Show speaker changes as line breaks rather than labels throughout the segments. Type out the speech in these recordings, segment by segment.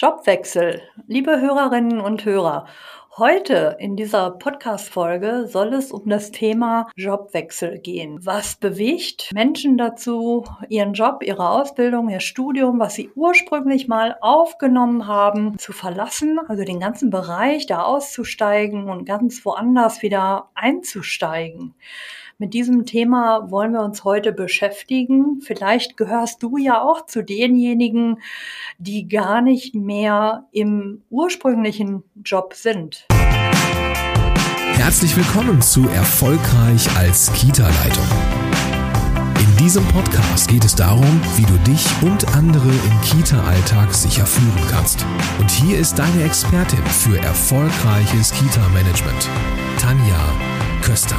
Jobwechsel. Liebe Hörerinnen und Hörer, heute in dieser Podcast-Folge soll es um das Thema Jobwechsel gehen. Was bewegt Menschen dazu, ihren Job, ihre Ausbildung, ihr Studium, was sie ursprünglich mal aufgenommen haben, zu verlassen, also den ganzen Bereich da auszusteigen und ganz woanders wieder einzusteigen? Mit diesem Thema wollen wir uns heute beschäftigen. Vielleicht gehörst du ja auch zu denjenigen, die gar nicht mehr im ursprünglichen Job sind.
Herzlich willkommen zu Erfolgreich als Kita-Leitung. In diesem Podcast geht es darum, wie du dich und andere im Kita-Alltag sicher führen kannst. Und hier ist deine Expertin für erfolgreiches Kita-Management, Tanja Köster.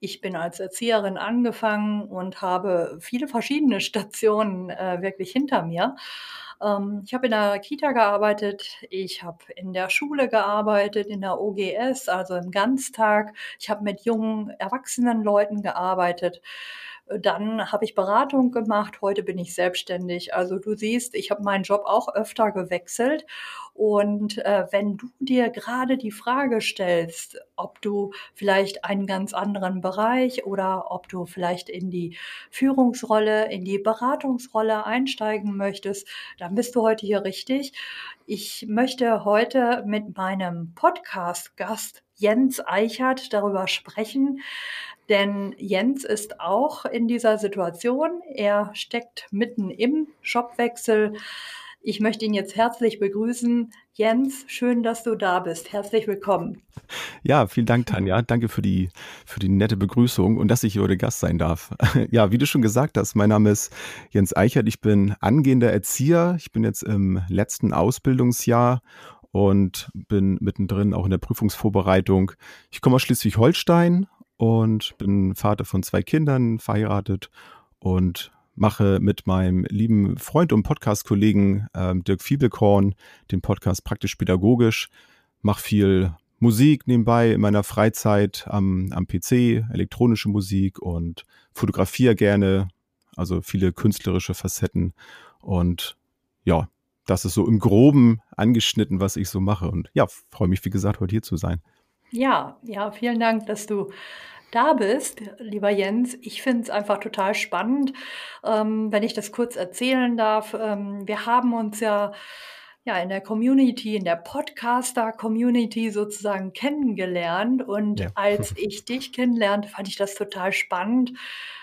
Ich bin als Erzieherin angefangen und habe viele verschiedene Stationen äh, wirklich hinter mir. Ähm, ich habe in der Kita gearbeitet, ich habe in der Schule gearbeitet, in der OGS, also im Ganztag. Ich habe mit jungen, erwachsenen Leuten gearbeitet. Dann habe ich Beratung gemacht, heute bin ich selbstständig. Also du siehst, ich habe meinen Job auch öfter gewechselt. Und äh, wenn du dir gerade die Frage stellst, ob du vielleicht einen ganz anderen Bereich oder ob du vielleicht in die Führungsrolle, in die Beratungsrolle einsteigen möchtest, dann bist du heute hier richtig. Ich möchte heute mit meinem Podcast-Gast Jens Eichert darüber sprechen, denn Jens ist auch in dieser Situation. Er steckt mitten im Jobwechsel. Ich möchte ihn jetzt herzlich begrüßen. Jens, schön, dass du da bist. Herzlich willkommen.
Ja, vielen Dank, Tanja. Danke für die, für die nette Begrüßung und dass ich hier heute Gast sein darf. Ja, wie du schon gesagt hast, mein Name ist Jens Eichert. Ich bin angehender Erzieher. Ich bin jetzt im letzten Ausbildungsjahr und bin mittendrin auch in der Prüfungsvorbereitung. Ich komme aus Schleswig-Holstein und bin Vater von zwei Kindern, verheiratet und mache mit meinem lieben Freund und Podcast-Kollegen ähm, Dirk Fiebelkorn den Podcast praktisch pädagogisch, mache viel Musik nebenbei in meiner Freizeit am, am PC, elektronische Musik und fotografiere gerne, also viele künstlerische Facetten. Und ja, das ist so im Groben angeschnitten, was ich so mache. Und ja, freue mich, wie gesagt, heute hier zu sein.
Ja, ja, vielen Dank, dass du da bist, lieber Jens. Ich finde es einfach total spannend, ähm, wenn ich das kurz erzählen darf. Ähm, wir haben uns ja ja, in der Community, in der Podcaster-Community sozusagen kennengelernt. Und ja. als ich dich kennenlernte, fand ich das total spannend,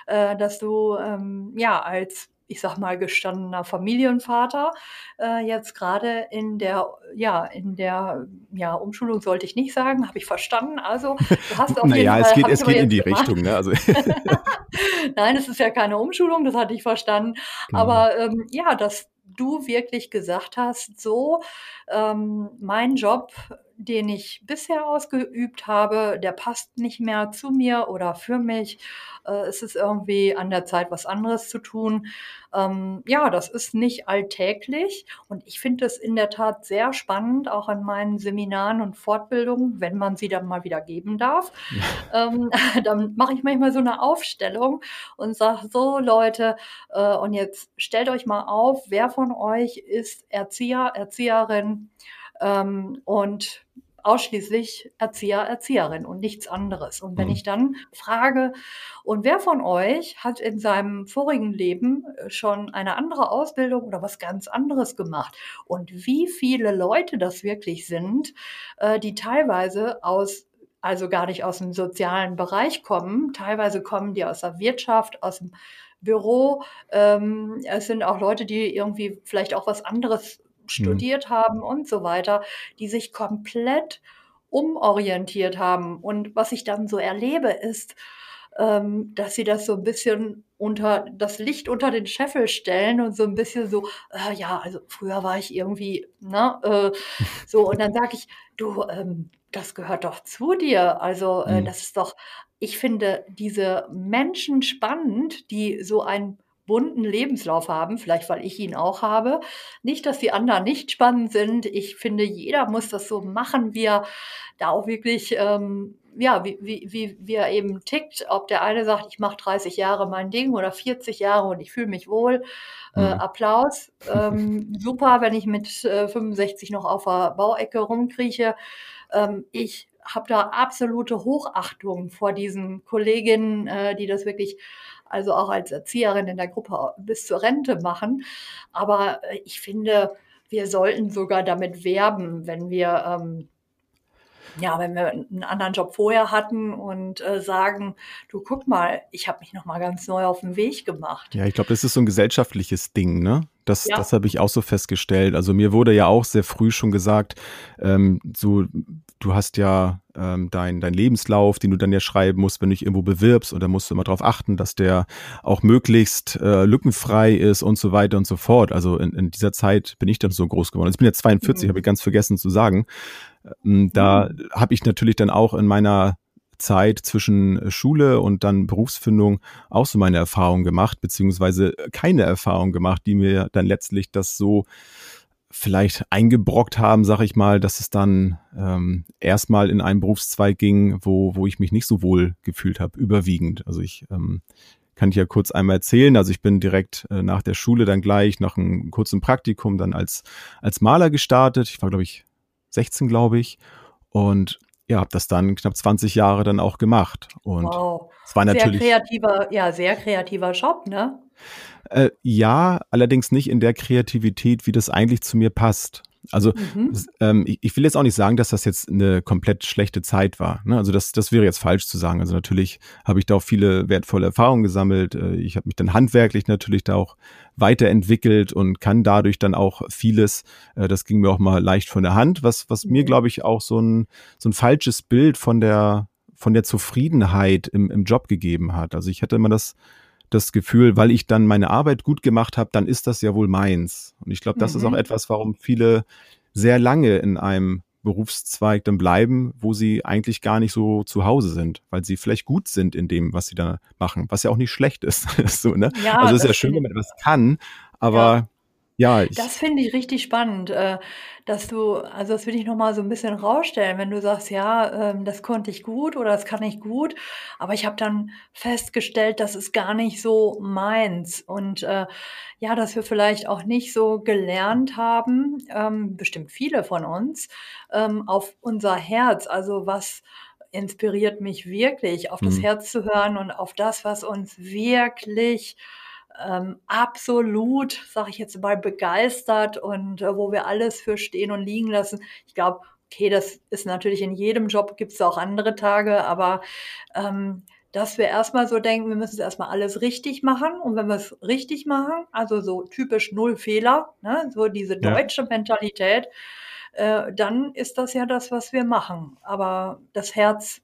äh, dass du ähm, ja als ich sag mal, gestandener Familienvater, äh, jetzt gerade in der, ja, in der, ja, Umschulung sollte ich nicht sagen, habe ich verstanden. Also,
du hast auf naja, jeden Fall. Es geht, es geht in die gemacht. Richtung, ne? Also.
Nein, es ist ja keine Umschulung, das hatte ich verstanden. Genau. Aber ähm, ja, dass du wirklich gesagt hast, so, ähm, mein Job den ich bisher ausgeübt habe, der passt nicht mehr zu mir oder für mich. Äh, es ist irgendwie an der Zeit, was anderes zu tun. Ähm, ja, das ist nicht alltäglich und ich finde es in der Tat sehr spannend, auch an meinen Seminaren und Fortbildungen, wenn man sie dann mal wieder geben darf. Ähm, dann mache ich manchmal so eine Aufstellung und sage so, Leute, äh, und jetzt stellt euch mal auf, wer von euch ist Erzieher, Erzieherin, ähm, und ausschließlich Erzieher, Erzieherin und nichts anderes. Und wenn mhm. ich dann frage, und wer von euch hat in seinem vorigen Leben äh, schon eine andere Ausbildung oder was ganz anderes gemacht? Und wie viele Leute das wirklich sind, äh, die teilweise aus also gar nicht aus dem sozialen Bereich kommen. Teilweise kommen die aus der Wirtschaft, aus dem Büro. Ähm, es sind auch Leute, die irgendwie vielleicht auch was anderes Mhm. studiert haben und so weiter, die sich komplett umorientiert haben. Und was ich dann so erlebe, ist, ähm, dass sie das so ein bisschen unter das Licht unter den Scheffel stellen und so ein bisschen so, äh, ja, also früher war ich irgendwie, ne, äh, so, und dann sage ich, du, ähm, das gehört doch zu dir. Also, äh, mhm. das ist doch, ich finde diese Menschen spannend, die so ein bunten Lebenslauf haben, vielleicht weil ich ihn auch habe. Nicht, dass die anderen nicht spannend sind. Ich finde, jeder muss das so machen, wie er da auch wirklich, ähm, ja, wie, wie, wie, wie er eben tickt. Ob der eine sagt, ich mache 30 Jahre mein Ding oder 40 Jahre und ich fühle mich wohl. Äh, mhm. Applaus. Ähm, super, wenn ich mit äh, 65 noch auf der Bauecke rumkrieche. Ähm, ich habe da absolute Hochachtung vor diesen Kolleginnen, äh, die das wirklich also auch als Erzieherin in der Gruppe bis zur Rente machen. Aber äh, ich finde, wir sollten sogar damit werben, wenn wir ähm, ja, wenn wir einen anderen Job vorher hatten und äh, sagen, du guck mal, ich habe mich noch mal ganz neu auf den Weg gemacht.
Ja, ich glaube, das ist so ein gesellschaftliches Ding, ne? Das, ja. das habe ich auch so festgestellt. Also mir wurde ja auch sehr früh schon gesagt, ähm, so du hast ja ähm, dein, dein Lebenslauf, den du dann ja schreiben musst, wenn du dich irgendwo bewirbst und da musst du immer darauf achten, dass der auch möglichst äh, lückenfrei ist und so weiter und so fort. Also in, in dieser Zeit bin ich dann so groß geworden. Ich bin jetzt 42, mhm. habe ich ganz vergessen zu sagen. Ähm, da mhm. habe ich natürlich dann auch in meiner Zeit zwischen Schule und dann Berufsfindung auch so meine Erfahrungen gemacht, beziehungsweise keine Erfahrung gemacht, die mir dann letztlich das so vielleicht eingebrockt haben, sag ich mal, dass es dann ähm, erstmal in einen Berufszweig ging, wo, wo ich mich nicht so wohl gefühlt habe, überwiegend. Also ich ähm, kann ich ja kurz einmal erzählen. Also ich bin direkt äh, nach der Schule dann gleich nach einem kurzen Praktikum dann als, als Maler gestartet. Ich war, glaube ich, 16, glaube ich. Und ja, habe das dann knapp 20 Jahre dann auch gemacht. Und wow. es war natürlich.
Sehr kreativer, ja, sehr kreativer Job, ne?
Äh, ja, allerdings nicht in der Kreativität, wie das eigentlich zu mir passt. Also mhm. ähm, ich, ich, will jetzt auch nicht sagen, dass das jetzt eine komplett schlechte Zeit war. Ne? Also das, das wäre jetzt falsch zu sagen. Also natürlich habe ich da auch viele wertvolle Erfahrungen gesammelt. Äh, ich habe mich dann handwerklich natürlich da auch weiterentwickelt und kann dadurch dann auch vieles, äh, das ging mir auch mal leicht von der Hand, was, was mir, glaube ich, auch so ein, so ein falsches Bild von der, von der Zufriedenheit im, im Job gegeben hat. Also ich hatte immer das das Gefühl, weil ich dann meine Arbeit gut gemacht habe, dann ist das ja wohl meins. Und ich glaube, das mhm. ist auch mhm. etwas, warum viele sehr lange in einem Berufszweig dann bleiben, wo sie eigentlich gar nicht so zu Hause sind, weil sie vielleicht gut sind in dem, was sie da machen, was ja auch nicht schlecht ist. so, ne? ja, also es ist ja schön, wenn man etwas kann, aber ja. Ja,
ich Das finde ich richtig spannend, äh, dass du also, das will ich noch mal so ein bisschen rausstellen, wenn du sagst: „Ja, ähm, das konnte ich gut oder das kann ich gut, aber ich habe dann festgestellt, das ist gar nicht so meins.“ Und, äh, ja, dass wir vielleicht auch nicht so gelernt haben, ähm, bestimmt viele von uns, ähm, auf unser Herz, also was inspiriert mich wirklich, auf das mhm. Herz zu hören und auf das, was uns wirklich ähm, absolut, sage ich jetzt mal, begeistert und äh, wo wir alles für stehen und liegen lassen. Ich glaube, okay, das ist natürlich in jedem Job, gibt es auch andere Tage, aber ähm, dass wir erstmal so denken, wir müssen erstmal alles richtig machen. Und wenn wir es richtig machen, also so typisch Null Fehler, ne, so diese deutsche ja. Mentalität, äh, dann ist das ja das, was wir machen. Aber das Herz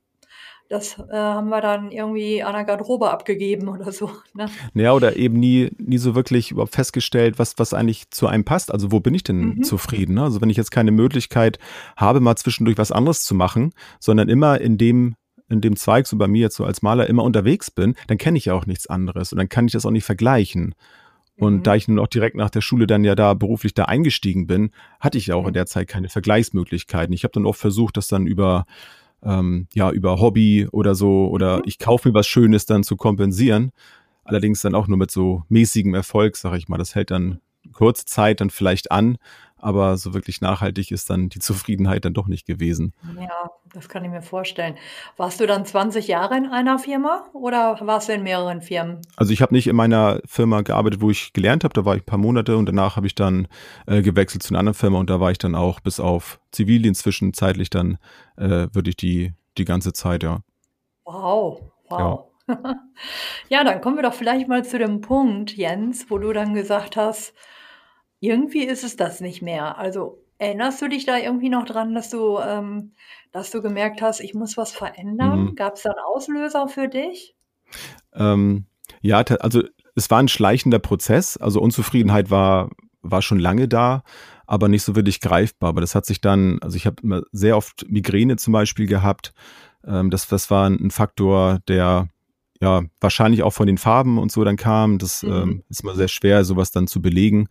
das äh, haben wir dann irgendwie an der Garderobe abgegeben oder so. Ne?
Ja, oder eben nie, nie so wirklich überhaupt festgestellt, was, was eigentlich zu einem passt. Also wo bin ich denn mhm. zufrieden? Ne? Also wenn ich jetzt keine Möglichkeit habe, mal zwischendurch was anderes zu machen, sondern immer in dem in dem Zweig, so bei mir jetzt so als Maler, immer unterwegs bin, dann kenne ich ja auch nichts anderes und dann kann ich das auch nicht vergleichen. Und mhm. da ich nun auch direkt nach der Schule dann ja da beruflich da eingestiegen bin, hatte ich ja auch in mhm. der Zeit keine Vergleichsmöglichkeiten. Ich habe dann auch versucht, das dann über ähm, ja, über Hobby oder so oder mhm. ich kaufe mir was Schönes dann zu kompensieren. Allerdings dann auch nur mit so mäßigem Erfolg, sage ich mal. Das hält dann kurze Zeit dann vielleicht an, aber so wirklich nachhaltig ist dann die Zufriedenheit dann doch nicht gewesen.
Ja, das kann ich mir vorstellen. Warst du dann 20 Jahre in einer Firma oder warst du in mehreren Firmen?
Also ich habe nicht in meiner Firma gearbeitet, wo ich gelernt habe, da war ich ein paar Monate und danach habe ich dann äh, gewechselt zu einer anderen Firma und da war ich dann auch bis auf Zivildienst zwischenzeitlich dann äh, wirklich die, die ganze Zeit, ja.
Wow, wow. Ja. ja, dann kommen wir doch vielleicht mal zu dem Punkt, Jens, wo du dann gesagt hast, irgendwie ist es das nicht mehr. Also, erinnerst du dich da irgendwie noch dran, dass du ähm, dass du gemerkt hast, ich muss was verändern? Mhm. Gab es da einen Auslöser für dich?
Ähm, ja, also es war ein schleichender Prozess. Also Unzufriedenheit war, war schon lange da, aber nicht so wirklich greifbar. Aber das hat sich dann, also ich habe immer sehr oft Migräne zum Beispiel gehabt. Ähm, das, das war ein Faktor, der ja, wahrscheinlich auch von den Farben und so dann kam. Das mhm. ähm, ist immer sehr schwer, sowas dann zu belegen.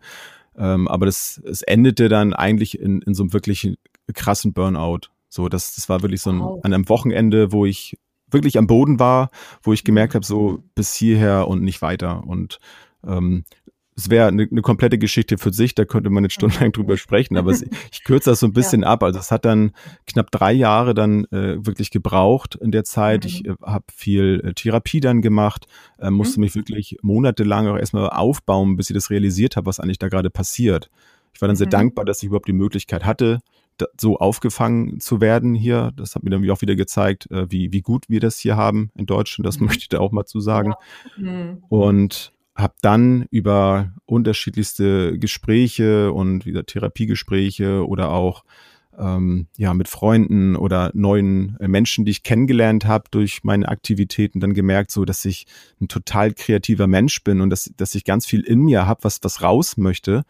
Ähm, aber das, es endete dann eigentlich in, in so einem wirklich krassen Burnout. So, das, das war wirklich so ein, wow. an einem Wochenende, wo ich wirklich am Boden war, wo ich gemerkt mhm. habe, so bis hierher und nicht weiter. Und ähm, es wäre eine, eine komplette Geschichte für sich, da könnte man jetzt stundenlang drüber sprechen, aber es, ich kürze das so ein bisschen ja. ab. Also es hat dann knapp drei Jahre dann äh, wirklich gebraucht in der Zeit. Mhm. Ich äh, habe viel äh, Therapie dann gemacht, äh, musste mhm. mich wirklich monatelang auch erstmal aufbauen, bis ich das realisiert habe, was eigentlich da gerade passiert. Ich war dann sehr mhm. dankbar, dass ich überhaupt die Möglichkeit hatte, so aufgefangen zu werden hier. Das hat mir dann auch wieder gezeigt, äh, wie, wie gut wir das hier haben in Deutschland. Das mhm. möchte ich da auch mal zu sagen. Ja. Mhm. Und habe dann über unterschiedlichste Gespräche und wieder Therapiegespräche oder auch ähm, ja mit Freunden oder neuen äh, Menschen, die ich kennengelernt habe durch meine Aktivitäten, dann gemerkt, so dass ich ein total kreativer Mensch bin und dass, dass ich ganz viel in mir habe, was was raus möchte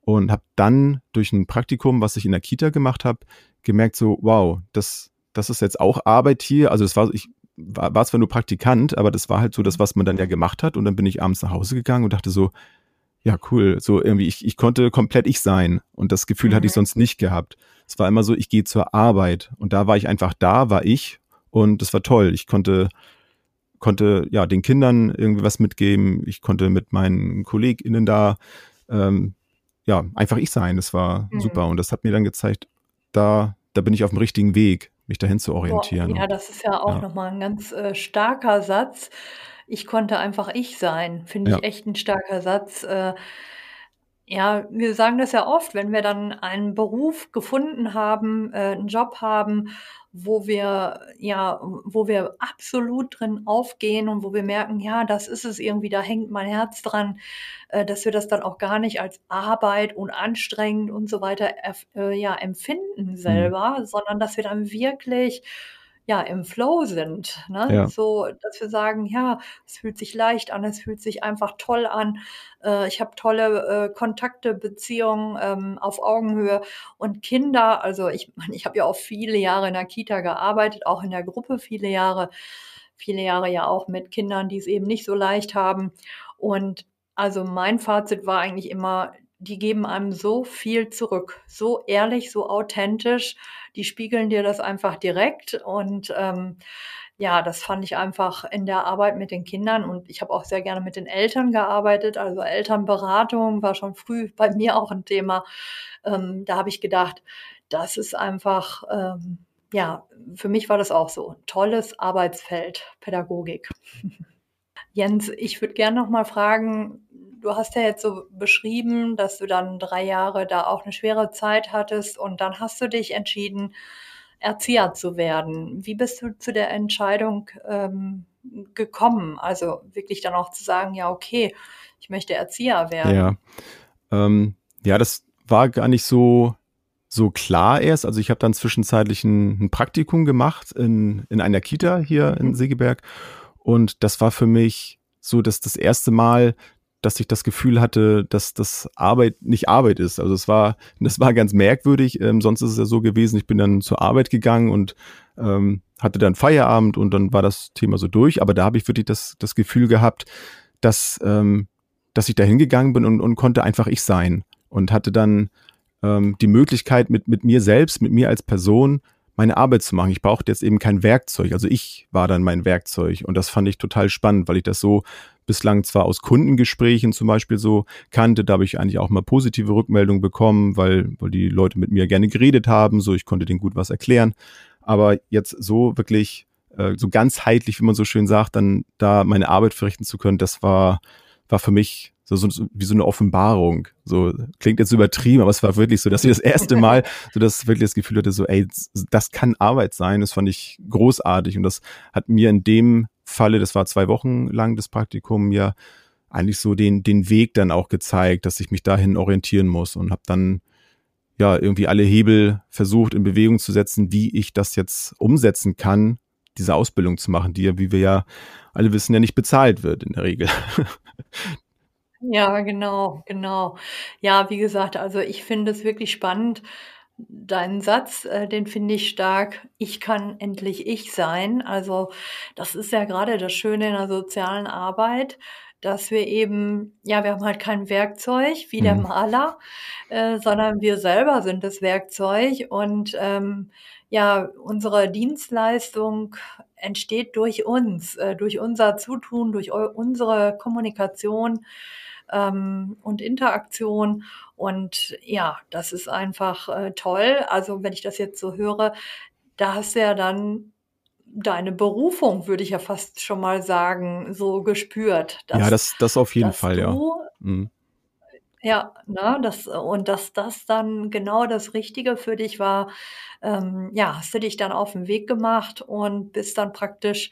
und habe dann durch ein Praktikum, was ich in der Kita gemacht habe, gemerkt so wow, das das ist jetzt auch Arbeit hier. Also das war ich war, war zwar nur Praktikant, aber das war halt so das, was man dann ja gemacht hat. Und dann bin ich abends nach Hause gegangen und dachte so, ja, cool. So irgendwie, ich, ich konnte komplett ich sein. Und das Gefühl mhm. hatte ich mhm. sonst nicht gehabt. Es war immer so, ich gehe zur Arbeit. Und da war ich einfach da, war ich. Und das war toll. Ich konnte, konnte ja den Kindern irgendwie was mitgeben. Ich konnte mit meinen KollegInnen da ähm, ja einfach ich sein. Das war mhm. super. Und das hat mir dann gezeigt, da, da bin ich auf dem richtigen Weg mich dahin zu orientieren.
Boah, ja, das ist ja auch ja. nochmal ein ganz äh, starker Satz. Ich konnte einfach ich sein, finde ich ja. echt ein starker Satz. Äh, ja, wir sagen das ja oft, wenn wir dann einen Beruf gefunden haben, äh, einen Job haben, wo wir ja, wo wir absolut drin aufgehen und wo wir merken, ja, das ist es irgendwie, da hängt mein Herz dran, äh, dass wir das dann auch gar nicht als Arbeit und anstrengend und so weiter äh, ja empfinden mhm. selber, mhm. sondern dass wir dann wirklich ja, im Flow sind. Ne? Ja. So, dass wir sagen, ja, es fühlt sich leicht an, es fühlt sich einfach toll an. Äh, ich habe tolle äh, Kontakte, Beziehungen ähm, auf Augenhöhe und Kinder. Also ich meine, ich habe ja auch viele Jahre in der Kita gearbeitet, auch in der Gruppe viele Jahre, viele Jahre ja auch mit Kindern, die es eben nicht so leicht haben. Und also mein Fazit war eigentlich immer, die geben einem so viel zurück, so ehrlich, so authentisch die spiegeln dir das einfach direkt und ähm, ja, das fand ich einfach in der Arbeit mit den Kindern und ich habe auch sehr gerne mit den Eltern gearbeitet. Also Elternberatung war schon früh bei mir auch ein Thema. Ähm, da habe ich gedacht, das ist einfach, ähm, ja, für mich war das auch so. Tolles Arbeitsfeld, Pädagogik. Jens, ich würde gerne noch mal fragen, du hast ja jetzt so beschrieben, dass du dann drei Jahre da auch eine schwere Zeit hattest und dann hast du dich entschieden, Erzieher zu werden. Wie bist du zu der Entscheidung ähm, gekommen? Also wirklich dann auch zu sagen, ja, okay, ich möchte Erzieher werden.
Ja, ähm, ja das war gar nicht so, so klar erst. Also ich habe dann zwischenzeitlich ein, ein, Praktikum gemacht in, in einer Kita hier mhm. in Segeberg. Und das war für mich so, dass das erste Mal, dass ich das Gefühl hatte, dass das Arbeit nicht Arbeit ist. Also es war, das war ganz merkwürdig. Ähm, sonst ist es ja so gewesen, ich bin dann zur Arbeit gegangen und ähm, hatte dann Feierabend und dann war das Thema so durch. Aber da habe ich wirklich das, das Gefühl gehabt, dass, ähm, dass ich da hingegangen bin und, und konnte einfach ich sein und hatte dann ähm, die Möglichkeit mit, mit mir selbst, mit mir als Person meine Arbeit zu machen. Ich brauchte jetzt eben kein Werkzeug. Also ich war dann mein Werkzeug. Und das fand ich total spannend, weil ich das so bislang zwar aus Kundengesprächen zum Beispiel so kannte, da habe ich eigentlich auch mal positive Rückmeldungen bekommen, weil, weil die Leute mit mir gerne geredet haben, so ich konnte denen gut was erklären. Aber jetzt so wirklich, äh, so ganzheitlich, wie man so schön sagt, dann da meine Arbeit verrichten zu können, das war, war für mich so, so, wie so eine Offenbarung. So klingt jetzt übertrieben, aber es war wirklich so, dass ich das erste Mal so das wirklich das Gefühl hatte, so, ey, das kann Arbeit sein. Das fand ich großartig und das hat mir in dem Falle, das war zwei Wochen lang das Praktikum, mir eigentlich so den, den Weg dann auch gezeigt, dass ich mich dahin orientieren muss und habe dann ja irgendwie alle Hebel versucht in Bewegung zu setzen, wie ich das jetzt umsetzen kann, diese Ausbildung zu machen, die ja, wie wir ja alle wissen, ja nicht bezahlt wird in der Regel.
Ja, genau, genau. Ja, wie gesagt, also ich finde es wirklich spannend, deinen Satz, äh, den finde ich stark. Ich kann endlich ich sein. Also das ist ja gerade das Schöne in der sozialen Arbeit, dass wir eben, ja, wir haben halt kein Werkzeug wie der
Mhm.
Maler, äh, sondern wir selber sind das Werkzeug und ähm, ja, unsere Dienstleistung entsteht durch uns, äh, durch unser Zutun, durch eu unsere Kommunikation ähm, und Interaktion. Und ja, das ist einfach äh, toll. Also wenn ich das jetzt so höre, da hast du ja dann deine Berufung, würde ich ja fast schon mal sagen, so gespürt,
Ja,
dass,
das, das auf jeden Fall, ja. Mhm.
ja, ne, das und dass das dann genau das Richtige für dich war, ähm, ja, hast du dich dann auf 'n Weg gemacht und bist dann praktisch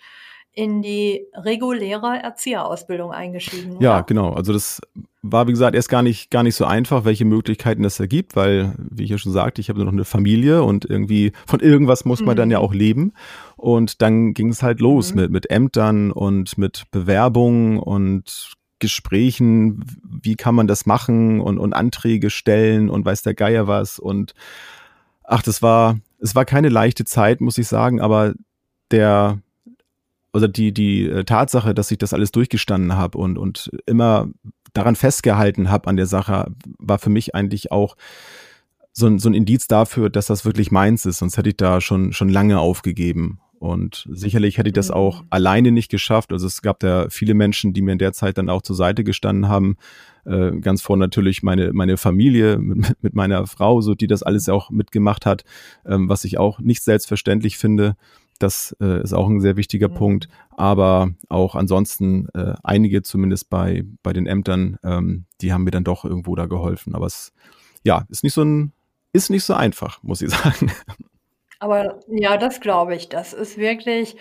in die reguläre Erzieherausbildung eingestiegen,
Ja,
oder?
genau. Also das war, wie gesagt, erst gar nicht, gar nicht so einfach, welche Möglichkeiten es da gibt, weil, wie ich ja schon sagte, ich habe noch eine Familie und irgendwie von irgendwas muss man dann ja
Mhm.
auch leben. Und dann ging es halt los
Mhm.
mit, mit Ämtern und mit Bewerbungen und Gesprächen, wie kann man das machen und, und Anträge stellen und weiß der Geier was. Und ach, das war, es war keine leichte Zeit, muss ich sagen, aber der, oder die, die äh, Tatsache, dass ich das alles durchgestanden habe und, und immer daran festgehalten habe an der Sache, war für mich eigentlich auch so ein, so ein Indiz dafür, dass das wirklich meins ist. Sonst hätte ich da schon, schon lange aufgegeben. Und sicherlich hätte ich das auch
Mhm.
alleine nicht geschafft. Also es gab da viele Menschen, die mir in der Zeit dann auch zur Seite gestanden haben. Äh, ganz vorne natürlich meine, meine Familie mit, mit meiner Frau, so die das alles auch mitgemacht hat, ähm, was ich auch nicht selbstverständlich finde. Das äh, ist auch ein sehr wichtiger
Mhm.
Punkt. Aber auch ansonsten äh, einige zumindest bei, bei den Ämtern, ähm, die haben mir dann doch irgendwo da geholfen. Aber es ja, ist nicht so ein, ist nicht so einfach, muss ich sagen.
Aber ja, das glaube ich. Das ist wirklich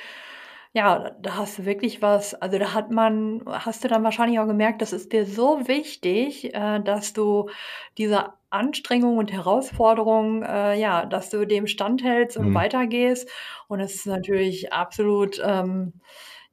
ja, da hast du wirklich was also, da hat man hast du dann wahrscheinlich auch gemerkt, das ist dir so wichtig, äh, dass du dieser Anstrengung und Herausforderung, äh, ja, dass du dem standhältst und
Mhm.
weitergehst. Und es ist natürlich absolut, ähm,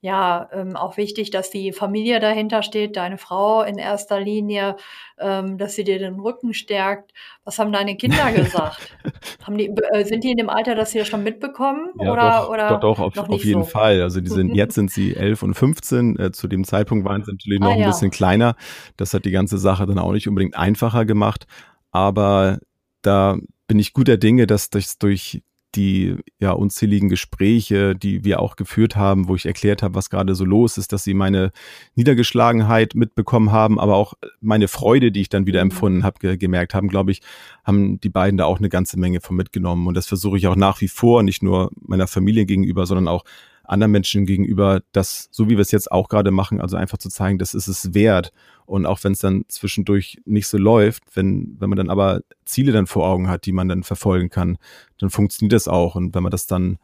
ja, ähm, auch wichtig, dass die Familie dahinter steht, deine Frau in erster Linie, ähm, dass sie dir den Rücken stärkt. Was haben deine Kinder gesagt? Haben die äh, sind die in dem Alter, dass sie das schon mitbekommen
Ja,
oder
doch, doch,
oder
doch, auf,
noch
auf
nicht
jeden
so?
Fall. Also die sind, jetzt sind sie 11 und 15. Äh, zu dem Zeitpunkt waren sie natürlich noch
Ah
ein bisschen
ja.
kleiner. Das hat die ganze Sache dann auch nicht unbedingt einfacher gemacht. Aber da bin ich guter Dinge, dass das durch die ja unzähligen Gespräche, die wir auch geführt haben, wo ich erklärt habe, was gerade so los ist, dass sie meine Niedergeschlagenheit mitbekommen haben, aber auch meine Freude, die ich dann wieder
Mhm.
empfunden habe, ge gemerkt haben, glaube ich, haben die beiden da auch eine ganze Menge von mitgenommen. Und das versuche ich auch nach wie vor, nicht nur meiner Familie gegenüber, sondern auch anderen Menschen gegenüber, das, so wie wir es jetzt auch gerade machen, also einfach zu zeigen, das ist es wert. Und auch wenn es dann zwischendurch nicht so läuft, wenn, wenn man dann aber Ziele dann vor Augen hat, die man dann verfolgen kann, dann funktioniert das auch. Und wenn man das dann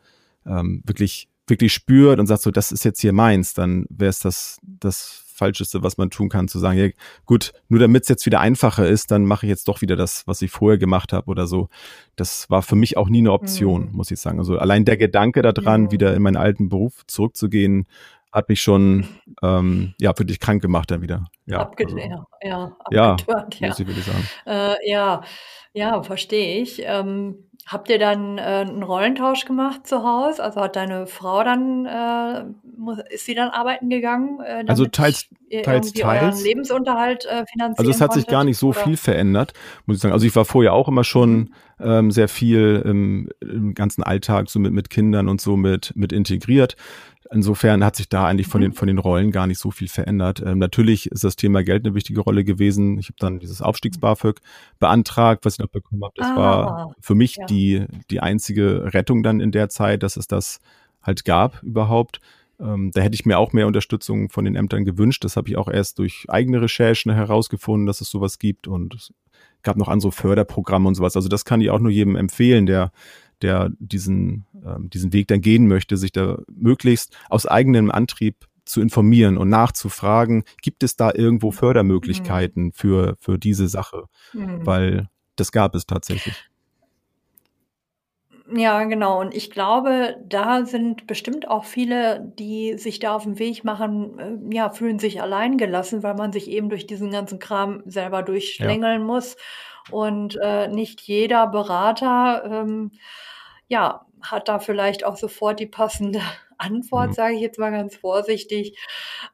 ähm, wirklich, wirklich spürt und sagt, so, das ist jetzt hier meins, dann wäre es das, das Falscheste, was man tun kann, zu sagen, ja, gut, nur damit es jetzt wieder einfacher ist, dann mache ich jetzt doch wieder das, was ich vorher gemacht habe oder so. Das war für mich auch nie eine Option,
Mhm.
muss ich sagen. Also allein der Gedanke daran,
Mhm.
wieder in meinen alten Beruf zurückzugehen, hat mich schon ähm, ja wirklich krank gemacht dann wieder. Ja,
Abge
also,
ja, ja,
ja, muss ich wirklich sagen.
Äh, ja, ja, verstehe ich. Ähm, habt ihr dann, äh, 'n Rollentausch gemacht zu Hause? Also, hat deine Frau dann, äh mu ist sie dann arbeiten gegangen, äh,
Also teils, teils, teils.
Lebensunterhalt, äh,
Also
finanzieren
es hat sich gar
konntet,
nicht so
oder?
viel verändert, muss ich sagen. Also ich war vorher auch immer schon
Mhm.
ähm, sehr viel im, im ganzen Alltag so mit, mit Kindern und so mit, mit integriert. Insofern hat sich da eigentlich von den,
Mhm.
von den Rollen gar nicht so viel verändert. Ähm, natürlich ist das Thema Geld eine wichtige Rolle gewesen. Ich habe dann dieses Aufstiegs-BAföG beantragt, was ich noch bekommen habe. Das war
Ah,
für mich
ja.
die, die einzige Rettung dann in der Zeit, dass es das halt gab überhaupt. Ähm, da hätte ich mir auch mehr Unterstützung von den Ämtern gewünscht. Das habe ich auch erst durch eigene Recherchen herausgefunden, dass es sowas gibt. Und es gab noch andere Förderprogramme und sowas. Also das kann ich auch nur jedem empfehlen, der, der diesen, ähm, diesen Weg dann gehen möchte, sich da möglichst aus eigenem Antrieb zu informieren und nachzufragen, gibt es da irgendwo
Mhm.
Fördermöglichkeiten für, für diese Sache?
Mhm.
Weil das gab es tatsächlich.
Ja, genau. Und ich glaube, da sind bestimmt auch viele, die sich da auf 'n Weg machen, äh, ja, fühlen sich allein gelassen, weil man sich eben durch diesen ganzen Kram selber
Ja.
durchschlängeln muss. Und äh, nicht jeder Berater, ähm, ja, hat da vielleicht auch sofort die passende Antwort,
Mhm.
sage ich jetzt mal ganz vorsichtig.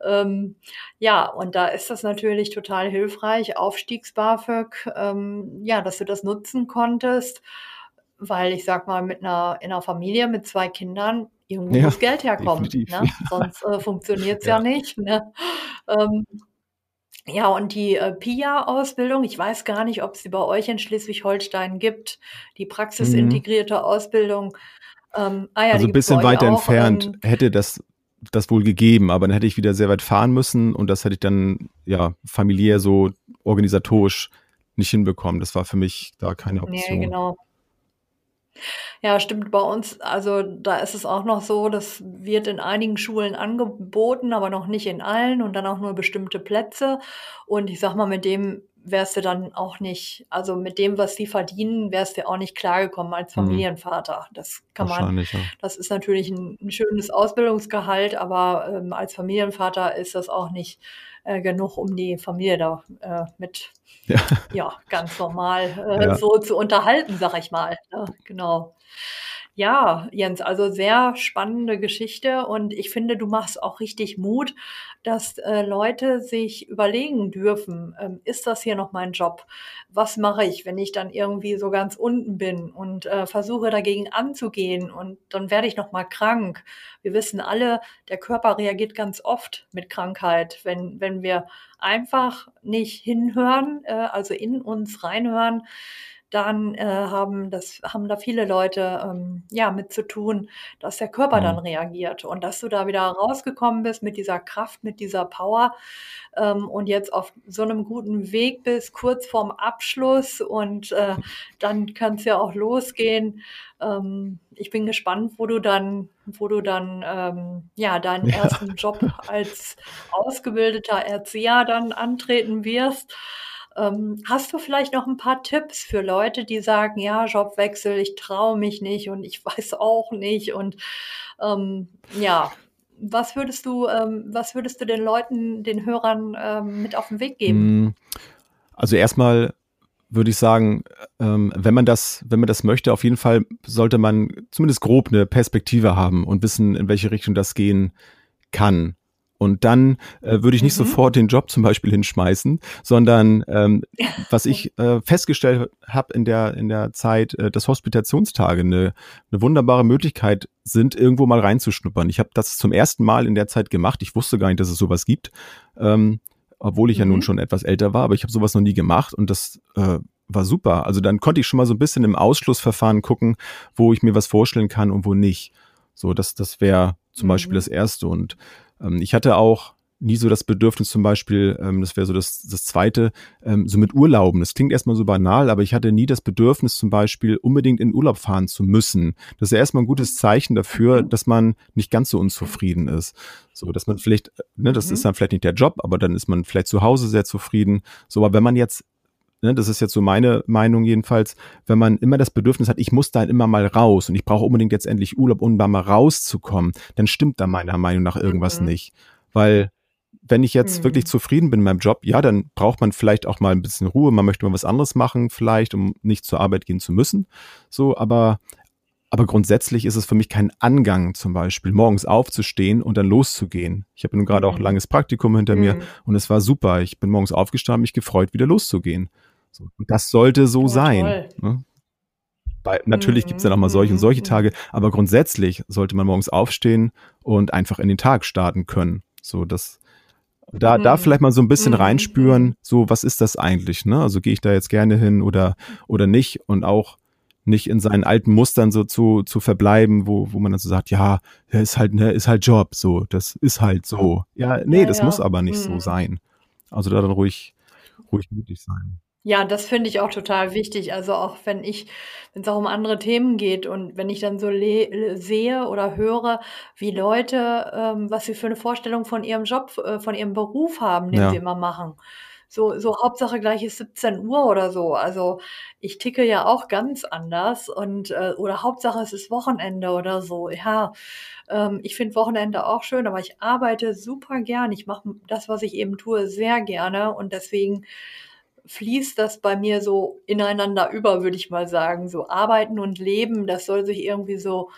Ähm, ja, und da ist das natürlich total hilfreich, Aufstiegs-BAföG, ähm, ja, dass du das nutzen konntest, weil ich sage mal, mit einer in 'ner Familie mit 2 Kindern, irgendwo
Ja,
muss Geld herkommen, ne? Sonst, äh, funktioniert's ja
Ja.
nicht, ne? Ähm, ja, und die, äh, PIA-Ausbildung, ich weiß gar nicht, ob es die bei euch in Schleswig-Holstein gibt, die
Mhm.
praxisintegrierte Ausbildung. Ähm, ah ja,
Also ein bisschen weiter
auch.
entfernt
Ähm,
hätte das das wohl gegeben, aber dann hätte ich wieder sehr weit fahren müssen und das hätte ich dann, ja, familiär so organisatorisch nicht hinbekommen. Das war für mich da keine
ne,
Option.
genau. Ja, stimmt. Bei uns also, da ist es auch noch so, das wird in einigen Schulen angeboten, aber noch nicht in allen und dann auch nur bestimmte Plätze. Und ich sage mal, mit dem wärst du dann auch nicht also, mit dem, was die verdienen, wärst du auch nicht klargekommen als
Mhm.
Familienvater. Das kann man
ja.
das ist natürlich 'n 'n schönes Ausbildungsgehalt, aber, ähm, als Familienvater ist das auch nicht, äh, genug, um die Familie da, äh, mit
Ja.
ja, ganz normal, äh,
Ja.
so zu unterhalten, sage ich mal, ne? Genau. Ja, Jens, also sehr spannende Geschichte und ich finde, du machst auch richtig Mut, dass, äh, Leute sich überlegen dürfen: „Ähm, ist das hier noch mein Job? Was mache ich, wenn ich dann irgendwie so ganz unten bin und, äh, versuche dagegen anzugehen und dann werde ich noch mal krank?“ Wir wissen alle, der Körper reagiert ganz oft mit Krankheit, wenn wenn wir einfach nicht hinhören, äh, also in uns reinhören, dann, äh, haben das haben da viele Leute, ähm, ja, mit zu tun, dass der Körper dann
Mhm.
reagiert und dass du da wieder rausgekommen bist mit dieser Kraft, mit dieser Power, ähm, und jetzt auf so 'nem guten Weg bist, kurz vorm Abschluss und, äh, dann kann's ja auch losgehen. Ähm, ich bin gespannt, wo du dann wo du dann, ähm, ja, deinen
Ja.
ersten Job als ausgebildeter Erzieher dann antreten wirst. Ähm, hast du vielleicht noch 'n paar Tipps für Leute, die sagen: „Ja, Jobwechsel, ich traue mich nicht und ich weiß auch nicht“ und, ähm, ja, was würdest du ähm, was würdest du den Leuten, den Hörern, ähm, mit auf 'n Weg geben?
Hm, also erst mal würde ich sagen, ähm, wenn man das wenn man das möchte, auf jeden Fall sollte man zumindest grob 'ne Perspektive haben und wissen, in welche Richtung das gehen kann. Und dann, äh, würde ich nicht
Mhm.
sofort den Job zum Beispiel hinschmeißen, sondern, ähm, was ich, äh, festgestellt habe in der in der Zeit, äh, dass Hospitationstage 'ne 'ne wunderbare Möglichkeit sind, irgendwo mal reinzuschnuppern. Ich habe das zum ersten Mal in der Zeit gemacht. Ich wusste gar nicht, dass es so was gibt, ähm, obwohl ich ja nun
Mhm.
schon etwas älter war, aber ich habe so was noch nie gemacht und das, äh, war super. Also, dann konnte ich schon mal so 'n bisschen im Ausschlussverfahren gucken, wo ich mir was vorstellen kann und wo nicht. So, das das wäre zum Beispiel
Mhm.
das Erste. Und, ich hatte auch nie so das Bedürfnis zum Beispiel, ähm, das wäre so das das Zweite, ähm, so mit Urlauben. Das klingt erst mal so banal, aber ich hatte nie das Bedürfnis, zum Beispiel unbedingt in Urlaub fahren zu müssen. Das ist ja erst mal 'n gutes Zeichen dafür,
Mhm.
dass man nicht ganz so unzufrieden ist. So, dass man vielleicht äh, ne, das ist
Mhm.
dann vielleicht nicht der Job, aber dann ist man vielleicht zu Hause sehr zufrieden. So, aber wenn man jetzt ne, das ist jetzt so meine Meinung jedenfalls, wenn man immer das Bedürfnis hat, ich muss da immer mal raus und ich brauche unbedingt jetzt endlich Urlaub, um da mal rauszukommen, dann stimmt da meiner Meinung nach irgendwas
Mhm.
nicht. Weil wenn ich jetzt wirklich
Mhm.
zufrieden bin in meinem Job, ja, dann braucht man vielleicht auch mal 'n bisschen Ruhe. Man möchte mal was anderes machen vielleicht, um nicht zur Arbeit gehen zu müssen. So, aber aber grundsätzlich ist es für mich kein Angang, zum Beispiel morgens aufzustehen und dann loszugehen. Ich habe nun grade auch 'n
Mhm.
langes Praktikum hinter mir
Mhm.
und es war super. Ich bin morgens aufgestanden, mich gefreut, wieder loszugehen. So, und das sollte so
Oh,
sein, ne? Weil natürlich gibt's dann auch
Mhm,
mal solche und
mhm,
solche
mhm.
Tage, aber grundsätzlich sollte man morgens aufstehen und einfach in den Tag starten können. So, das da da
Mhm.
vielleicht mal so 'n bisschen
Mhm,
reinspüren,
mhm.
so, was ist das eigentlich, ne? Also, gehe ich da jetzt gerne hin oder oder nicht? Und auch nicht in seinen alten Mustern so zu zu verbleiben, wo wo man dann so sagt: „Ja, ist halt ne, ist halt Job so, das ist halt so.“ Ja, ne,
Ja,
das muss
ja.
aber nicht so
Mhm.
sein. Also, da dann ruhig ruhig mutig sein.
Ja, das finde ich auch total wichtig. Also, auch wenn ich wenn's auch um andere Themen geht und wenn ich dann so le sehe oder höre, wie Leute, ähm was sie für 'ne Vorstellung von ihrem Job äh, von ihrem Beruf haben, den sie
Ja.
immer machen. So so Hauptsache gleich ist 17:00 oder so. Also, ich ticke ja auch ganz anders und, äh oder Hauptsache es ist Wochenende oder so. Ja, ähm, ich finde Wochenende auch schön, aber ich arbeite super gern. Ich mache das, was ich eben tue, sehr gerne und deswegen fließt das bei mir so ineinander über, würde ich mal sagen. So arbeiten und leben, das soll sich irgendwie so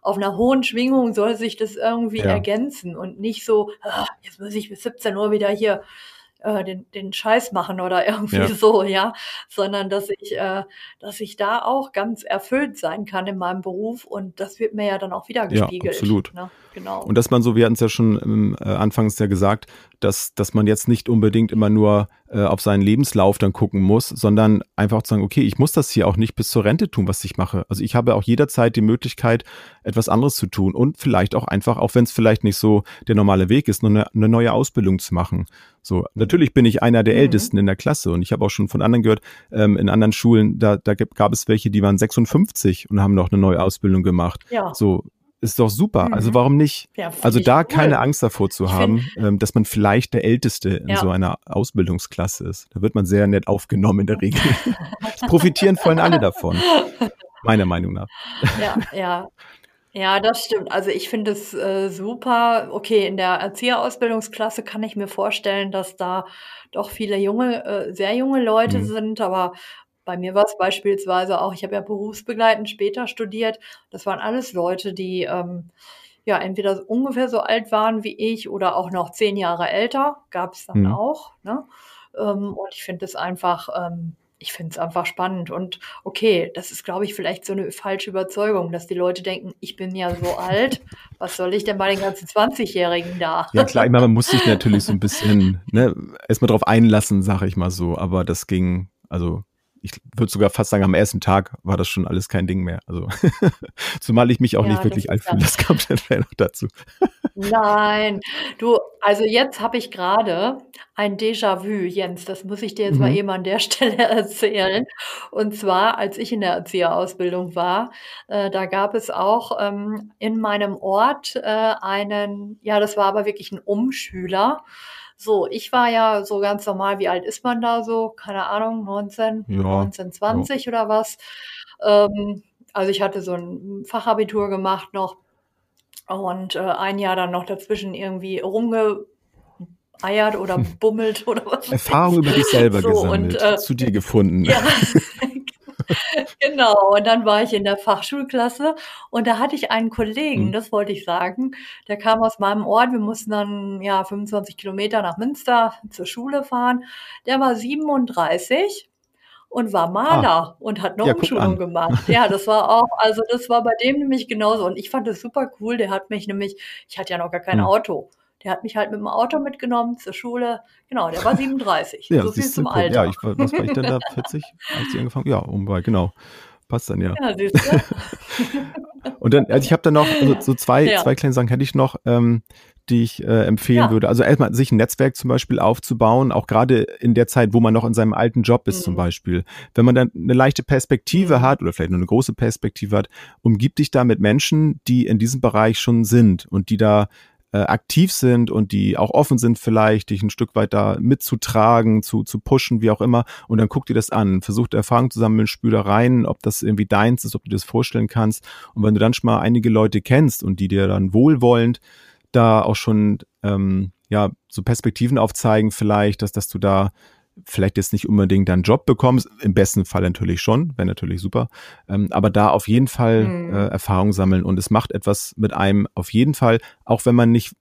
auf einer hohen Schwingung soll sich das irgendwie ja. ergänzen und nicht so, ah, jetzt muss ich bis 17 Uhr wieder hier äh, den, den Scheiß machen oder irgendwie ja. so, ja, sondern dass ich, äh, dass ich da auch ganz erfüllt sein kann in meinem Beruf und das wird mir ja dann auch wieder gespiegelt.
Ja, absolut. Ne? Genau. Und dass man so, wir hatten es ja schon im, äh, anfangs ja gesagt, dass, dass man jetzt nicht unbedingt immer nur äh, auf seinen Lebenslauf dann gucken muss, sondern einfach zu sagen, okay, ich muss das hier auch nicht bis zur Rente tun, was ich mache. Also ich habe auch jederzeit die Möglichkeit, etwas anderes zu tun und vielleicht auch einfach, auch wenn es vielleicht nicht so der normale Weg ist, nur eine, eine neue Ausbildung zu machen. So, natürlich bin ich einer der mhm. Ältesten in der Klasse und ich habe auch schon von anderen gehört, ähm, in anderen Schulen, da, da gab es welche, die waren 56 und haben noch eine neue Ausbildung gemacht. Ja. So, ist doch super. Mhm. Also warum nicht? Ja, also da cool. keine Angst davor zu haben, ähm, dass man vielleicht der Älteste in ja. so einer Ausbildungsklasse ist. Da wird man sehr nett aufgenommen in der Regel. profitieren vollen alle davon. Meiner Meinung nach.
Ja, ja. Ja, das stimmt. Also ich finde es äh, super. Okay, in der Erzieherausbildungsklasse kann ich mir vorstellen, dass da doch viele junge, äh, sehr junge Leute mhm. sind, aber bei mir war es beispielsweise auch, ich habe ja berufsbegleitend später studiert. Das waren alles Leute, die ähm, ja entweder ungefähr so alt waren wie ich oder auch noch zehn Jahre älter, gab es dann mhm. auch. Ne? Ähm, und ich finde es einfach, ähm, ich finde es einfach spannend. Und okay, das ist, glaube ich, vielleicht so eine falsche Überzeugung, dass die Leute denken, ich bin ja so alt, was soll ich denn bei den ganzen 20-Jährigen da?
Ja, klar, ich meine, man muss sich natürlich so ein bisschen ne, erstmal drauf einlassen, sage ich mal so. Aber das ging, also ich würde sogar fast sagen, am ersten Tag war das schon alles kein Ding mehr. Also zumal ich mich auch ja, nicht wirklich alt fühle, das kommt dann noch dazu.
Nein, du, also jetzt habe ich gerade ein Déjà-vu, Jens, das muss ich dir jetzt mhm. mal eben an der Stelle erzählen. Und zwar, als ich in der Erzieherausbildung war, äh, da gab es auch ähm, in meinem Ort äh, einen, ja, das war aber wirklich ein Umschüler, so, ich war ja so ganz normal, wie alt ist man da so? Keine Ahnung, 19, ja, 19, 20 ja. oder was. Ähm, also ich hatte so ein Fachabitur gemacht noch und äh, ein Jahr dann noch dazwischen irgendwie rumgeeiert oder bummelt oder was.
Erfahrung über dich selber so, gesammelt, und, äh, zu dir gefunden. Ja,
genau. Und dann war ich in der Fachschulklasse und da hatte ich einen Kollegen, mhm. das wollte ich sagen, der kam aus meinem Ort. Wir mussten dann ja 25 Kilometer nach Münster zur Schule fahren. Der war 37 und war Maler ah, und hat eine ja, Umschulung gemacht. Ja, das war auch, also das war bei dem nämlich genauso. Und ich fand das super cool. Der hat mich nämlich, ich hatte ja noch gar kein mhm. Auto. Der hat mich halt mit dem Auto mitgenommen zur Schule. Genau, der war 37. ja, so viel zum Alter.
Ja, ich, was war ich denn da? 40, als ich angefangen? Ja, um genau. Passt dann ja. Ja, siehst du? Und dann, also ich habe dann noch also so zwei, ja. zwei kleine Sachen hätte ich noch, ähm, die ich äh, empfehlen ja. würde. Also erstmal sich ein Netzwerk zum Beispiel aufzubauen, auch gerade in der Zeit, wo man noch in seinem alten Job ist mhm. zum Beispiel. Wenn man dann eine leichte Perspektive mhm. hat oder vielleicht nur eine große Perspektive hat, umgib dich da mit Menschen, die in diesem Bereich schon sind und die da äh, aktiv sind und die auch offen sind vielleicht, dich ein Stück weit da mitzutragen, zu, zu pushen, wie auch immer. Und dann guck dir das an, versuch Erfahrung zu sammeln, spül da rein, ob das irgendwie deins ist, ob du das vorstellen kannst. Und wenn du dann schon mal einige Leute kennst und die dir dann wohlwollend da auch schon ähm, ja so Perspektiven aufzeigen, vielleicht, dass, dass du da vielleicht jetzt nicht unbedingt einen Job bekommst, im besten Fall natürlich schon, wäre natürlich super, ähm, aber da auf jeden Fall mhm. äh, Erfahrung sammeln und es macht etwas mit einem auf jeden Fall, auch wenn man nicht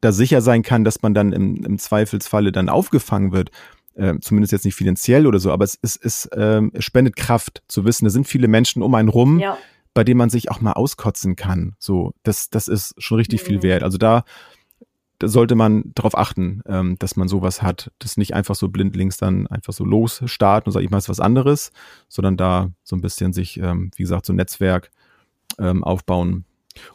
da sicher sein kann, dass man dann im, im Zweifelsfalle dann aufgefangen wird, äh, zumindest jetzt nicht finanziell oder so, aber es, es, es, äh, spendet Kraft zu wissen, da sind viele Menschen um einen rum, ja. Bei denen man sich auch mal auskotzen kann. So, das, das ist schon richtig mhm. viel wert. Also da da sollte man darauf achten, ähm, dass man sowas hat, das nicht einfach so blindlings dann einfach so losstarten und sagen, ich mache was anderes, sondern da so ein bisschen sich, ähm, wie gesagt, so ein Netzwerk ähm, aufbauen.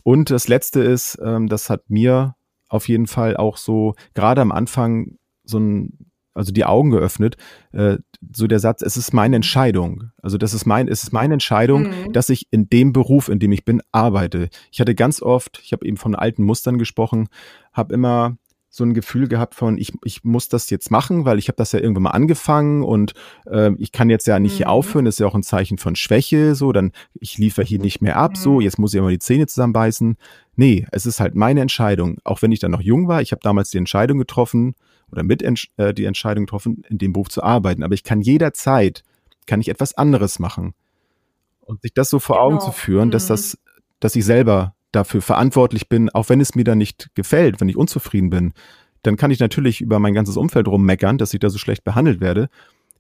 Und das Letzte ist, ähm, das hat mir auf jeden Fall auch so gerade am Anfang so ein also die Augen geöffnet, äh, so der Satz, es ist meine Entscheidung. Also das ist mein, es ist meine Entscheidung, mhm. dass ich in dem Beruf, in dem ich bin, arbeite. Ich hatte ganz oft, ich habe eben von alten Mustern gesprochen, habe immer so ein Gefühl gehabt von, ich, ich muss das jetzt machen, weil ich habe das ja irgendwann mal angefangen und äh, ich kann jetzt ja nicht mhm. hier aufhören, das ist ja auch ein Zeichen von Schwäche, so, dann ich liefere hier nicht mehr ab, mhm. so, jetzt muss ich immer die Zähne zusammenbeißen. Nee, es ist halt meine Entscheidung, auch wenn ich dann noch jung war, ich habe damals die Entscheidung getroffen oder mit äh, die Entscheidung getroffen, in dem Beruf zu arbeiten. Aber ich kann jederzeit, kann ich etwas anderes machen. Und sich das so vor genau. Augen zu führen, mhm. dass das, dass ich selber dafür verantwortlich bin, auch wenn es mir dann nicht gefällt, wenn ich unzufrieden bin, dann kann ich natürlich über mein ganzes Umfeld rummeckern, dass ich da so schlecht behandelt werde.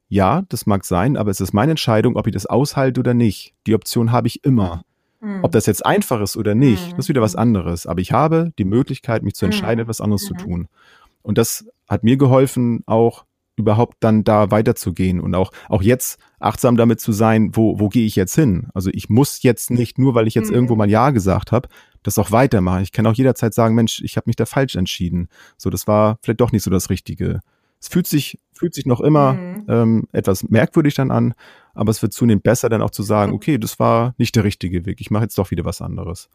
Ja, das mag sein, aber es ist meine Entscheidung, ob ich das aushalte oder nicht. Die Option habe ich immer. Mhm. Ob das jetzt einfach ist oder nicht, mhm. das ist wieder was mhm. anderes. Aber ich habe die Möglichkeit, mich zu entscheiden, mhm. etwas anderes zu mhm. tun. Und das hat mir geholfen, auch überhaupt dann da weiterzugehen und auch, auch jetzt achtsam damit zu sein, wo, wo gehe ich jetzt hin? Also ich muss jetzt nicht, nur weil ich jetzt mhm. irgendwo mal Ja gesagt habe, das auch weitermachen. Ich kann auch jederzeit sagen, Mensch, ich habe mich da falsch entschieden. So, das war vielleicht doch nicht so das Richtige. Es fühlt sich, fühlt sich noch immer mhm. ähm, etwas merkwürdig dann an, aber es wird zunehmend besser, dann auch zu sagen, okay, das war nicht der richtige Weg. Ich mache jetzt doch wieder was anderes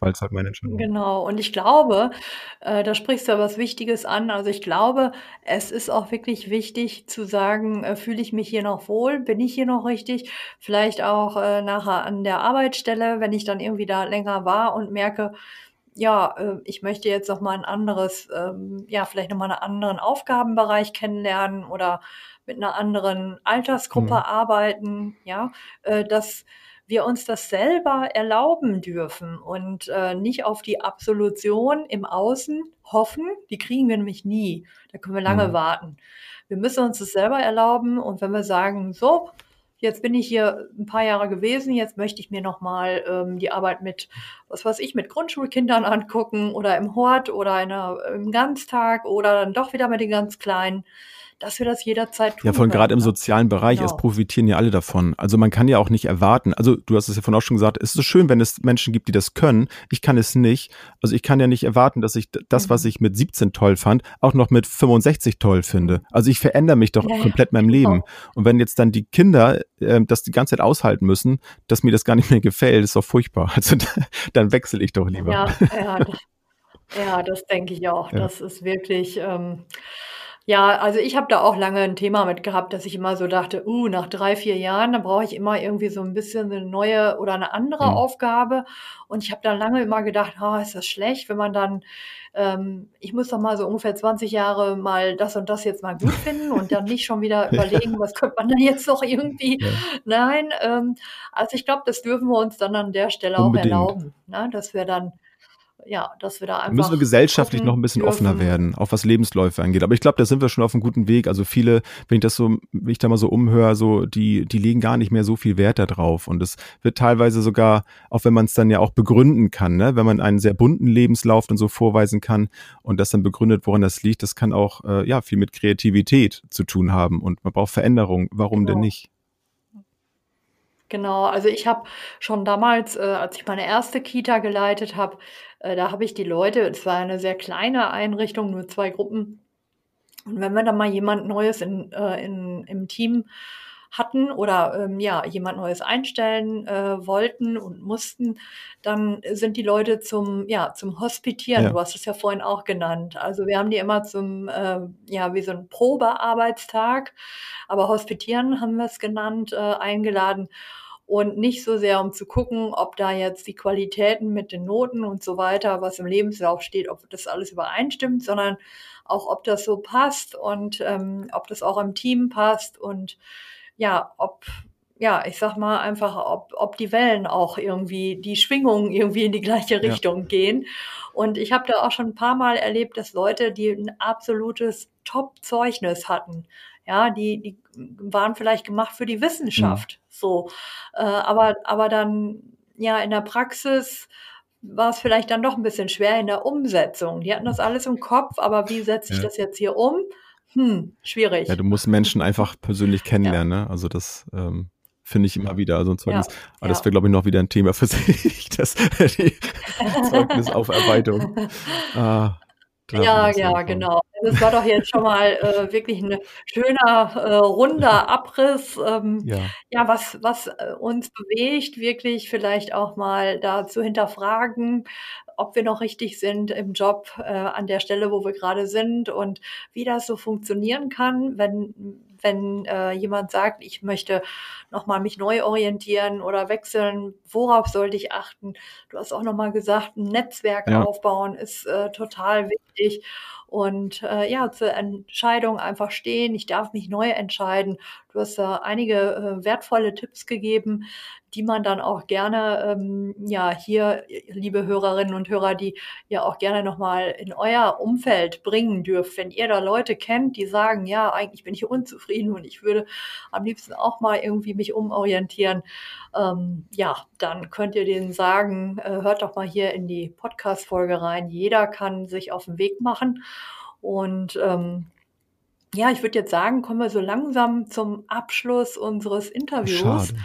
weil es halt meine Entscheidung
Genau. Und ich glaube, äh, da sprichst du ja was Wichtiges an. Also ich glaube, es ist auch wirklich wichtig zu sagen, äh, fühle ich mich hier noch wohl? Bin ich hier noch richtig? Vielleicht auch äh, nachher an der Arbeitsstelle, wenn ich dann irgendwie da länger war und merke, ja, äh, ich möchte jetzt noch mal ein anderes, ähm, ja, vielleicht noch mal einen anderen Aufgabenbereich kennenlernen oder mit einer anderen Altersgruppe mhm. arbeiten, ja, äh, dass wir uns das selber erlauben dürfen und äh, nicht auf die Absolution im Außen hoffen. Die kriegen wir nämlich nie. Da können wir lange mhm. warten. Wir müssen uns das selber erlauben und wenn wir sagen, so, jetzt bin ich hier ein paar Jahre gewesen, jetzt möchte ich mir nochmal ähm, die Arbeit mit, was weiß ich, mit Grundschulkindern angucken oder im Hort oder in einer, im Ganztag oder dann doch wieder mit den ganz Kleinen dass wir das jederzeit tun.
Ja, von gerade im sozialen Bereich, genau. es profitieren ja alle davon. Also man kann ja auch nicht erwarten, also du hast es ja von auch schon gesagt, es ist so schön, wenn es Menschen gibt, die das können. Ich kann es nicht. Also ich kann ja nicht erwarten, dass ich das, was mhm. ich mit 17 toll fand, auch noch mit 65 toll finde. Mhm. Also ich verändere mich doch ja, komplett meinem genau. Leben. Und wenn jetzt dann die Kinder äh, das die ganze Zeit aushalten müssen, dass mir das gar nicht mehr gefällt, ist doch furchtbar. Also dann wechsle ich doch lieber.
Ja, ja, das, ja, das denke ich auch. Ja. Das ist wirklich. Ähm, ja, also ich habe da auch lange ein Thema mit gehabt, dass ich immer so dachte, uh, nach drei, vier Jahren, da brauche ich immer irgendwie so ein bisschen eine neue oder eine andere Mhm. Aufgabe. Und ich habe dann lange immer gedacht, ah, ist das schlecht, wenn man dann, ähm, ich muss doch mal so ungefähr 20 Jahre mal das und das jetzt mal gut finden und dann nicht schon wieder überlegen, was könnte man denn jetzt noch irgendwie. Ja. Nein, ähm, also ich glaube, das dürfen wir uns dann an der Stelle auch erlauben, ne? Dass wir dann ja, dass wir da einfach.
Müssen wir gesellschaftlich noch ein bisschen dürfen. offener werden, auch was Lebensläufe angeht. Aber ich glaube, da sind wir schon auf einem guten Weg. Also viele, wenn ich das so, wenn ich da mal so umhöre, so, die, die legen gar nicht mehr so viel Wert darauf. Und es wird teilweise sogar, auch wenn man es dann ja auch begründen kann, ne, wenn man einen sehr bunten Lebenslauf dann so vorweisen kann und das dann begründet, woran das liegt, das kann auch, äh, ja, viel mit Kreativität zu tun haben. Und man braucht Veränderung. Warum genau. denn nicht?
Genau, also ich habe schon damals, äh, als ich meine erste Kita geleitet habe, äh, da habe ich die Leute, es war eine sehr kleine Einrichtung, nur zwei Gruppen. Und wenn wir dann mal jemand Neues in, äh, in, im Team hatten oder ähm, ja, jemand Neues einstellen äh, wollten und mussten, dann sind die Leute zum, ja, zum Hospitieren, ja. du hast es ja vorhin auch genannt. Also wir haben die immer zum, äh, ja, wie so ein Probearbeitstag, aber Hospitieren haben wir es genannt, äh, eingeladen und nicht so sehr, um zu gucken, ob da jetzt die Qualitäten mit den Noten und so weiter, was im Lebenslauf steht, ob das alles übereinstimmt, sondern auch, ob das so passt und ähm, ob das auch im Team passt und ja, ob ja, ich sag mal einfach, ob, ob die Wellen auch irgendwie, die Schwingungen irgendwie in die gleiche Richtung ja. gehen. Und ich habe da auch schon ein paar Mal erlebt, dass Leute, die ein absolutes Top-Zeugnis hatten, ja, die, die waren vielleicht gemacht für die Wissenschaft. Mhm. So. Äh, aber, aber dann, ja, in der Praxis war es vielleicht dann doch ein bisschen schwer in der Umsetzung. Die hatten das alles im Kopf, aber wie setze ich ja. das jetzt hier um? Hm, schwierig.
Ja, du musst Menschen einfach persönlich kennenlernen, ja. ne? Also das ähm, finde ich immer wieder. Also ein Zeugnis, ja, aber das wäre, glaube ich, noch wieder ein Thema für sich, das Zeugnisaufarbeitung.
Ah, ja, ja, genau. Das war doch jetzt schon mal äh, wirklich ein schöner, äh, runder Abriss, ähm, ja. ja, was, was äh, uns bewegt, wirklich vielleicht auch mal da zu hinterfragen, ob wir noch richtig sind im Job äh, an der Stelle, wo wir gerade sind und wie das so funktionieren kann, wenn wenn äh, jemand sagt, ich möchte nochmal mich neu orientieren oder wechseln, worauf sollte ich achten? Du hast auch nochmal gesagt, ein Netzwerk ja. aufbauen ist äh, total wichtig und äh, ja, zur Entscheidung einfach stehen. Ich darf mich neu entscheiden. Du hast da einige äh, wertvolle Tipps gegeben, die man dann auch gerne, ähm, ja, hier, liebe Hörerinnen und Hörer, die ja auch gerne nochmal in euer Umfeld bringen dürft. Wenn ihr da Leute kennt, die sagen, ja, eigentlich bin ich unzufrieden und ich würde am liebsten auch mal irgendwie mich umorientieren, ähm, ja, dann könnt ihr denen sagen, äh, hört doch mal hier in die Podcast-Folge rein. Jeder kann sich auf den Weg machen und ähm, ja, ich würde jetzt sagen, kommen wir so langsam zum Abschluss unseres Interviews.
Schade.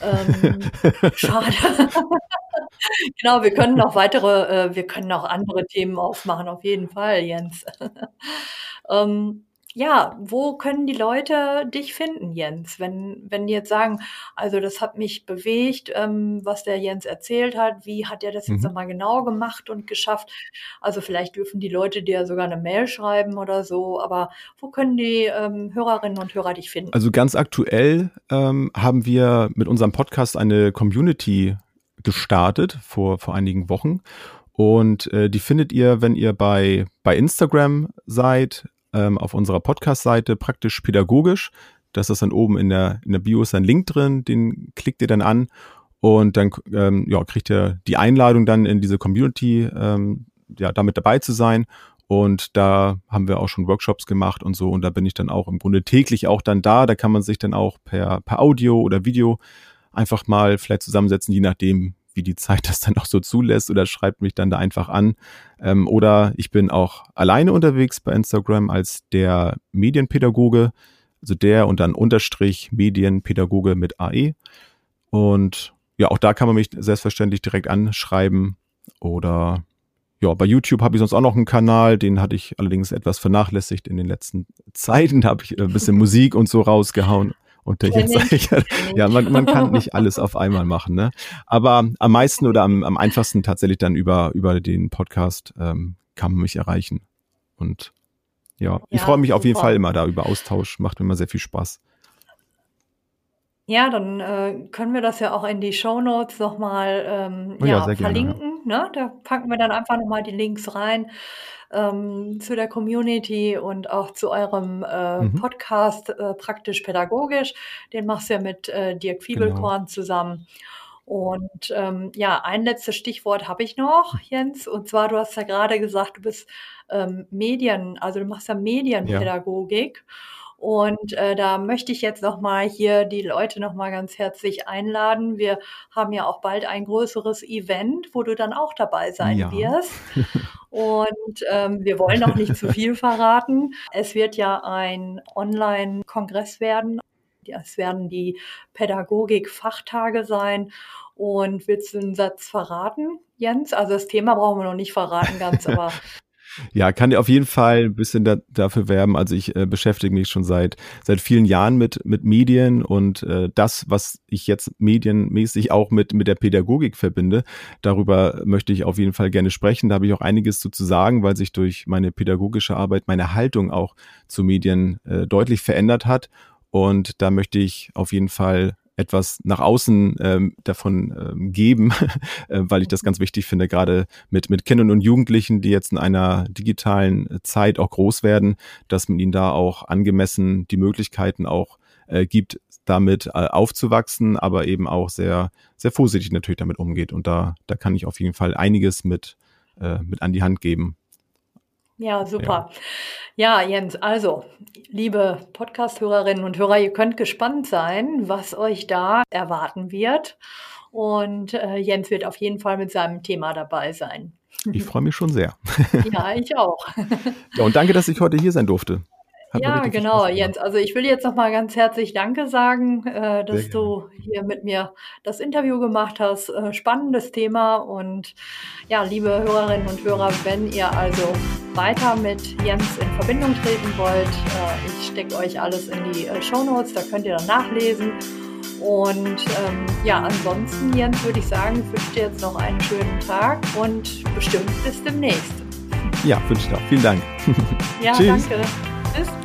Ähm, schade. genau, wir können noch weitere, äh, wir können noch andere Themen aufmachen, auf jeden Fall, Jens. ähm, ja, wo können die Leute dich finden, Jens? Wenn, wenn die jetzt sagen, also das hat mich bewegt, ähm, was der Jens erzählt hat, wie hat er das jetzt
Mhm.
nochmal genau gemacht und geschafft? Also vielleicht dürfen die Leute dir sogar eine Mail schreiben oder so, aber wo können die ähm, Hörerinnen und Hörer dich finden?
Also ganz aktuell ähm, haben wir mit unserem Podcast eine Community gestartet vor, vor einigen Wochen. Und äh, die findet ihr, wenn ihr bei, bei Instagram seid, ähm, auf unserer Podcast-Seite praktisch pädagogisch. Das ist dann oben in der, in der Bio ist ein Link drin, den klickt ihr dann an und dann ähm, ja, kriegt ihr die Einladung dann in diese Community, ähm, ja, damit dabei zu sein. Und da haben wir auch schon Workshops gemacht und so. Und da bin ich dann auch im Grunde täglich auch dann da. Da kann man sich dann auch per, per Audio oder Video einfach mal vielleicht zusammensetzen, je nachdem, wie die Zeit das dann auch so zulässt oder schreibt mich dann da einfach an. Ähm, oder ich bin auch alleine unterwegs bei Instagram als der Medienpädagoge, also der und dann Unterstrich Medienpädagoge mit AE. Und ja, auch da kann man mich selbstverständlich direkt anschreiben oder ja, bei YouTube habe ich sonst auch noch einen Kanal, den hatte ich allerdings etwas vernachlässigt in den letzten Zeiten. Da habe ich ein bisschen Musik und so rausgehauen. Und
Kenn
jetzt
ich,
sage ich, ja, man, man kann nicht alles auf einmal machen, ne? Aber am meisten oder am, am einfachsten tatsächlich dann über, über den Podcast ähm, kann man mich erreichen. Und ja, ich
Ja,
freue mich auf jeden. Fall immer da über Austausch, macht mir immer sehr viel Spaß.
Ja, dann äh, können wir das ja auch in die Shownotes nochmal ähm,
Oh ja,
ja,
sehr gerne, ja.
verlinken. Ne? Da packen wir dann einfach nochmal die Links rein ähm, zu der Community und auch zu eurem äh,
Mhm.
Podcast äh, praktisch pädagogisch. Den machst du ja mit äh, Dirk
Genau.
Fiebelkorn zusammen. Und ähm, ja, ein letztes Stichwort habe ich noch, Jens. Und zwar, du hast ja gerade gesagt, du bist ähm, Medien, also du machst ja
Ja.
Und äh, da möchte ich jetzt nochmal hier die Leute nochmal ganz herzlich einladen. Wir haben ja auch bald ein größeres Event, wo du dann auch dabei sein
Ja.
wirst. Und ähm, wir wollen noch nicht zu viel verraten. Es wird ja ein Online-Kongress werden. Es werden die Pädagogik-Fachtage sein. Und willst du einen Satz verraten, Jens? Also das Thema brauchen wir noch nicht verraten ganz, aber
Ja, kann dir auf jeden Fall ein bisschen da, dafür werben. Also ich äh, beschäftige mich schon seit seit vielen Jahren mit mit Medien und äh, das, was ich jetzt medienmäßig auch mit mit der Pädagogik verbinde, darüber möchte ich auf jeden Fall gerne sprechen. Da habe ich auch einiges zu, zu sagen, weil sich durch meine pädagogische Arbeit meine Haltung auch zu Medien äh, deutlich verändert hat. Und da möchte ich auf jeden Fall etwas nach außen ähm, davon ähm, geben, äh, weil ich das ganz wichtig finde, gerade mit, mit Kindern und Jugendlichen, die jetzt in einer digitalen Zeit auch groß werden, dass man ihnen da auch angemessen die Möglichkeiten auch äh, gibt, damit äh, aufzuwachsen, aber eben auch sehr, sehr vorsichtig natürlich damit umgeht. Und da, da kann ich auf jeden Fall einiges mit, äh, mit an die Hand geben.
Ja, super. Ja, Jens, also, liebe Podcast-Hörerinnen und Hörer, ihr könnt gespannt sein, was euch da erwarten wird. Und äh, Jens wird auf jeden Fall mit seinem Thema dabei sein.
Ich freue mich schon sehr.
Ja, ich auch.
Ja, und danke, dass ich heute hier sein durfte. Hat
Ja, genau. Jens. Also ich will jetzt nochmal ganz herzlich Danke sagen, äh, dass du hier mit mir das Interview gemacht hast. Äh, spannendes Thema und ja, liebe Hörerinnen und Hörer, wenn ihr also weiter mit Jens in Verbindung treten wollt, äh, ich stecke euch alles in die äh, Show Notes, da könnt ihr dann nachlesen. Und ähm, ja, ansonsten, Jens, würde ich sagen, ich wünsche dir jetzt noch einen schönen Tag und bestimmt bis demnächst.
Ja, wünsche ich auch. Vielen Dank.
Ja,
Tschüss.
danke. Tschüss.